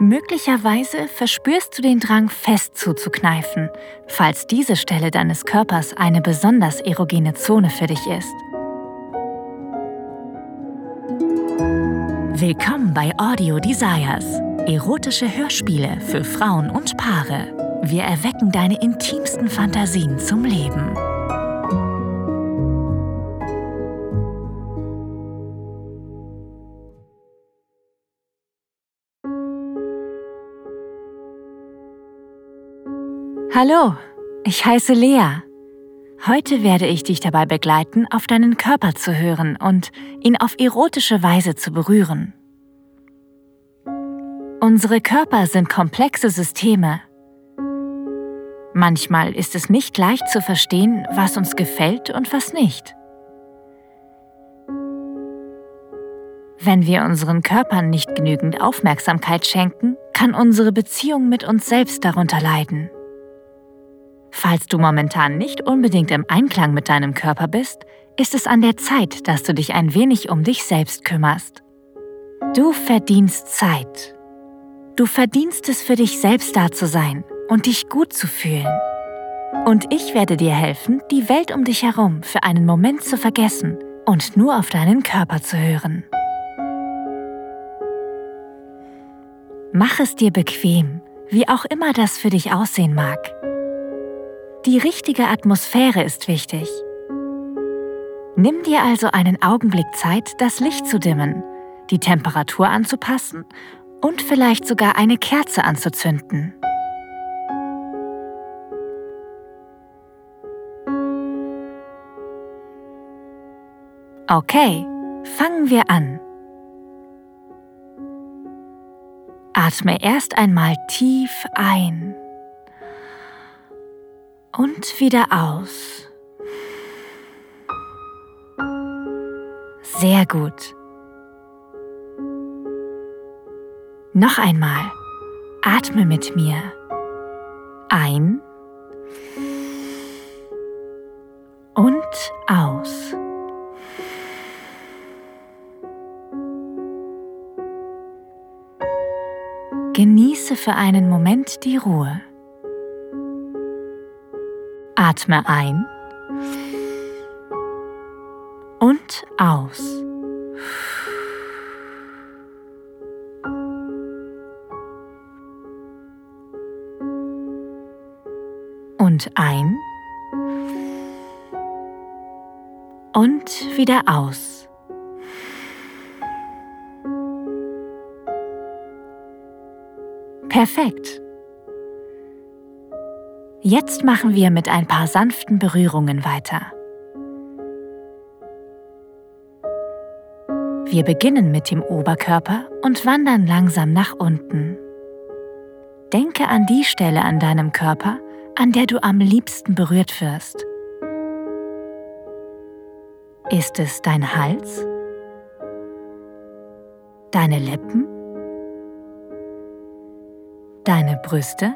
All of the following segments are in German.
Möglicherweise verspürst du den Drang, fest zuzukneifen, falls diese Stelle deines Körpers eine besonders erogene Zone für dich ist. Willkommen bei Audio Desires, erotische Hörspiele für Frauen und Paare. Wir erwecken deine intimsten Fantasien zum Leben. Hallo, ich heiße Lea. Heute werde ich dich dabei begleiten, auf deinen Körper zu hören und ihn auf erotische Weise zu berühren. Unsere Körper sind komplexe Systeme. Manchmal ist es nicht leicht zu verstehen, was uns gefällt und was nicht. Wenn wir unseren Körpern nicht genügend Aufmerksamkeit schenken, kann unsere Beziehung mit uns selbst darunter leiden. Falls du momentan nicht unbedingt im Einklang mit deinem Körper bist, ist es an der Zeit, dass du dich ein wenig um dich selbst kümmerst. Du verdienst Zeit. Du verdienst es für dich selbst da zu sein und dich gut zu fühlen. Und ich werde dir helfen, die Welt um dich herum für einen Moment zu vergessen und nur auf deinen Körper zu hören. Mach es dir bequem, wie auch immer das für dich aussehen mag. Die richtige Atmosphäre ist wichtig. Nimm dir also einen Augenblick Zeit, das Licht zu dimmen, die Temperatur anzupassen und vielleicht sogar eine Kerze anzuzünden. Okay, fangen wir an. Atme erst einmal tief ein und wieder aus. Sehr gut. Noch einmal. Atme mit mir. Ein und aus. Genieße für einen Moment die Ruhe. Atme ein und aus. Und ein und wieder aus. Perfekt. Jetzt machen wir mit ein paar sanften Berührungen weiter. Wir beginnen mit dem Oberkörper und wandern langsam nach unten. Denke an die Stelle an deinem Körper, an der du am liebsten berührt wirst. Ist es dein Hals? Deine Lippen? Deine Brüste?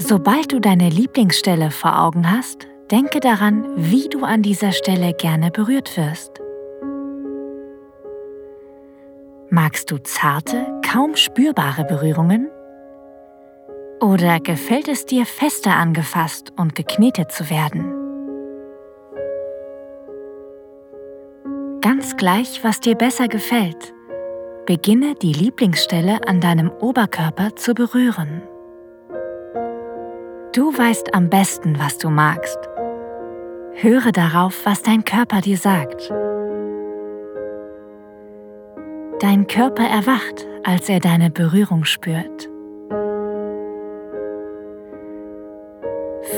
Sobald du deine Lieblingsstelle vor Augen hast, denke daran, wie du an dieser Stelle gerne berührt wirst. Magst du zarte, kaum spürbare Berührungen? Oder gefällt es dir fester angefasst und geknetet zu werden? Ganz gleich, was dir besser gefällt, beginne die Lieblingsstelle an deinem Oberkörper zu berühren. Du weißt am besten, was du magst. Höre darauf, was dein Körper dir sagt. Dein Körper erwacht, als er deine Berührung spürt.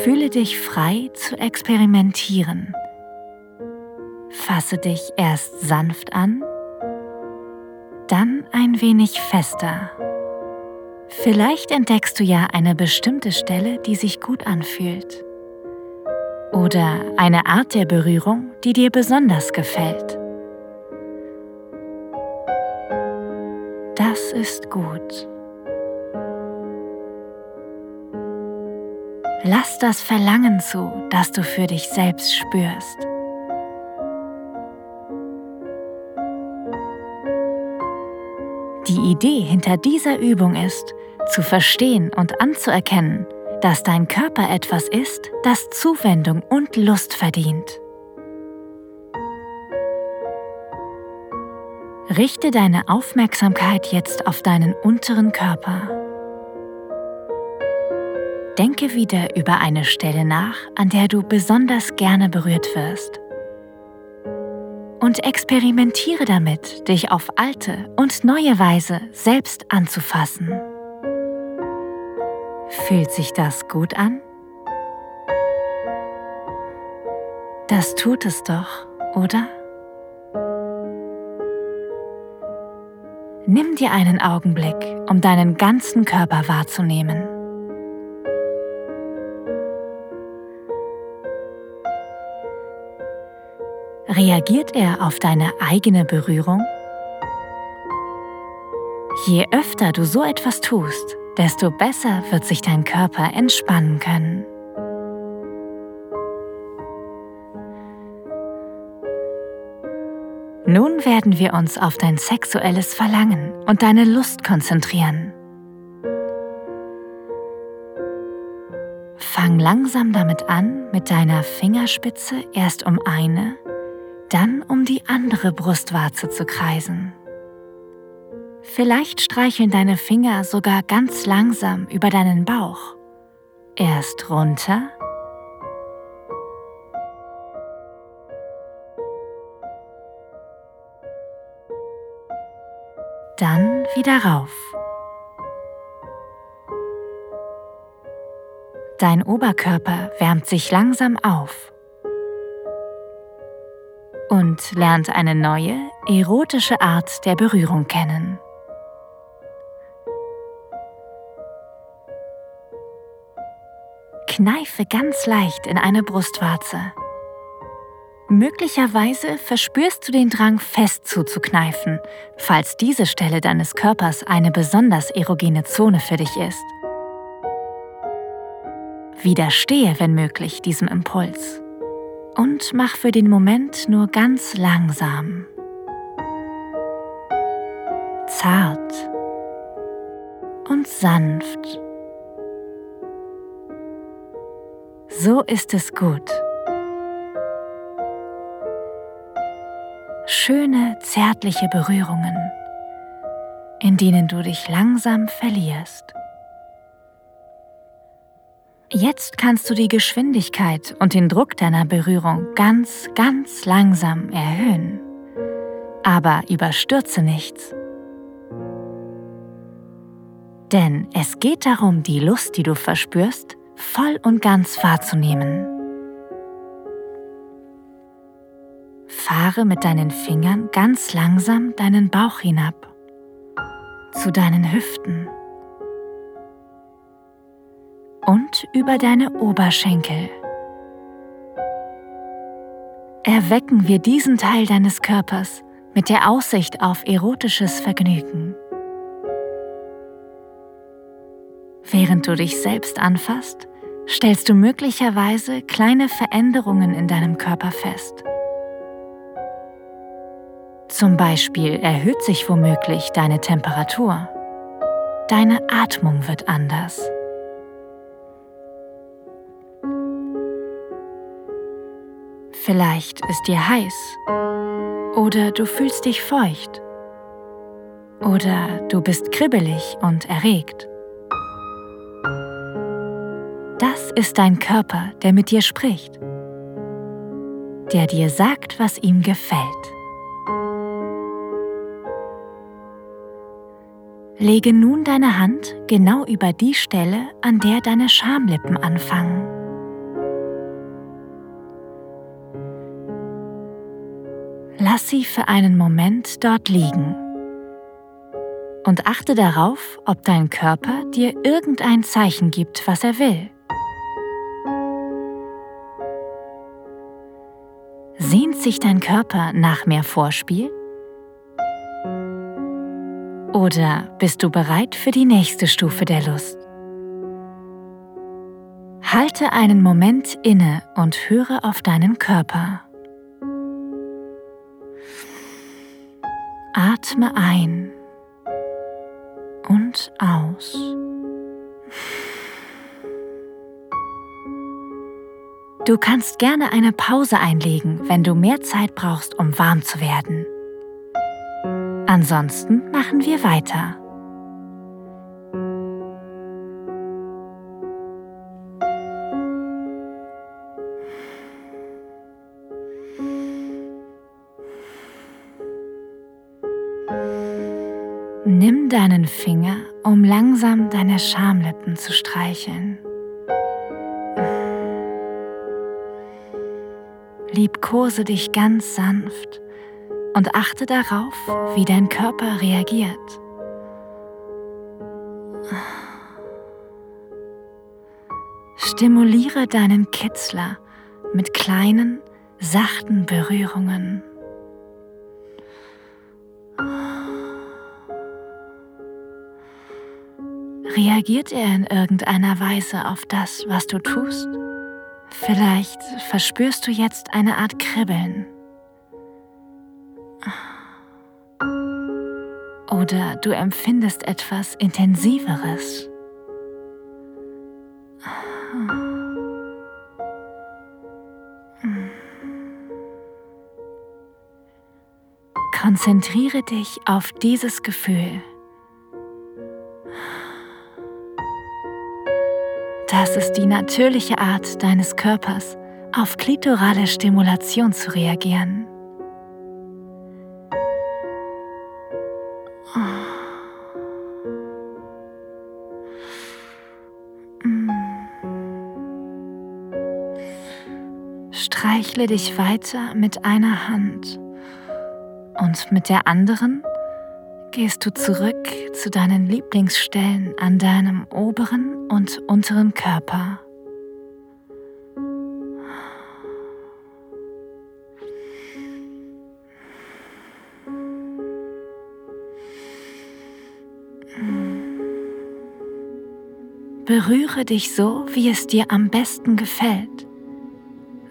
Fühle dich frei zu experimentieren. Fasse dich erst sanft an, dann ein wenig fester. Vielleicht entdeckst du ja eine bestimmte Stelle, die sich gut anfühlt. Oder eine Art der Berührung, die dir besonders gefällt. Das ist gut. Lass das Verlangen zu, das du für dich selbst spürst. Die Idee hinter dieser Übung ist, zu verstehen und anzuerkennen, dass dein Körper etwas ist, das Zuwendung und Lust verdient. Richte deine Aufmerksamkeit jetzt auf deinen unteren Körper. Denke wieder über eine Stelle nach, an der du besonders gerne berührt wirst. Und experimentiere damit, dich auf alte und neue Weise selbst anzufassen. Fühlt sich das gut an? Das tut es doch, oder? Nimm dir einen Augenblick, um deinen ganzen Körper wahrzunehmen. Reagiert er auf deine eigene Berührung? Je öfter du so etwas tust, desto besser wird sich dein Körper entspannen können. Nun werden wir uns auf dein sexuelles Verlangen und deine Lust konzentrieren. Fang langsam damit an, mit deiner Fingerspitze erst um eine, dann um die andere Brustwarze zu kreisen. Vielleicht streicheln deine Finger sogar ganz langsam über deinen Bauch. Erst runter, dann wieder rauf. Dein Oberkörper wärmt sich langsam auf und lernt eine neue, erotische Art der Berührung kennen. Kneife ganz leicht in eine Brustwarze. Möglicherweise verspürst du den Drang, fest zuzukneifen, falls diese Stelle deines Körpers eine besonders erogene Zone für dich ist. Widerstehe, wenn möglich, diesem Impuls und mach für den Moment nur ganz langsam, zart und sanft. So ist es gut. Schöne, zärtliche Berührungen, in denen du dich langsam verlierst. Jetzt kannst du die Geschwindigkeit und den Druck deiner Berührung ganz, ganz langsam erhöhen. Aber überstürze nichts. Denn es geht darum, die Lust, die du verspürst, voll und ganz wahrzunehmen. Fahre mit deinen Fingern ganz langsam deinen Bauch hinab, zu deinen Hüften und über deine Oberschenkel. Erwecken wir diesen Teil deines Körpers mit der Aussicht auf erotisches Vergnügen. Während du dich selbst anfasst, stellst du möglicherweise kleine Veränderungen in deinem Körper fest. Zum Beispiel erhöht sich womöglich deine Temperatur. Deine Atmung wird anders. Vielleicht ist dir heiß oder du fühlst dich feucht oder du bist kribbelig und erregt. Das ist dein Körper, der mit dir spricht, der dir sagt, was ihm gefällt. Lege nun deine Hand genau über die Stelle, an der deine Schamlippen anfangen. Lass sie für einen Moment dort liegen und achte darauf, ob dein Körper dir irgendein Zeichen gibt, was er will. Sehnt sich dein Körper nach mehr Vorspiel? Oder bist du bereit für die nächste Stufe der Lust? Halte einen Moment inne und höre auf deinen Körper. Atme ein aus. Du kannst gerne eine Pause einlegen, wenn du mehr Zeit brauchst, um warm zu werden. Ansonsten machen wir weiter. Nimm deinen Finger, um langsam deine Schamlippen zu streicheln. Liebkose dich ganz sanft und achte darauf, wie dein Körper reagiert. Stimuliere deinen Kitzler mit kleinen, sachten Berührungen. Reagiert er in irgendeiner Weise auf das, was du tust? Vielleicht verspürst du jetzt eine Art Kribbeln. Oder du empfindest etwas Intensiveres. Konzentriere dich auf dieses Gefühl. Das ist die natürliche Art deines Körpers, auf klitorale Stimulation zu reagieren. Streichle dich weiter mit einer Hand und mit der anderen gehst du zurück zu deinen Lieblingsstellen an deinem oberen und unteren Körper. Berühre dich so, wie es dir am besten gefällt,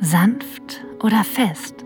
sanft oder fest.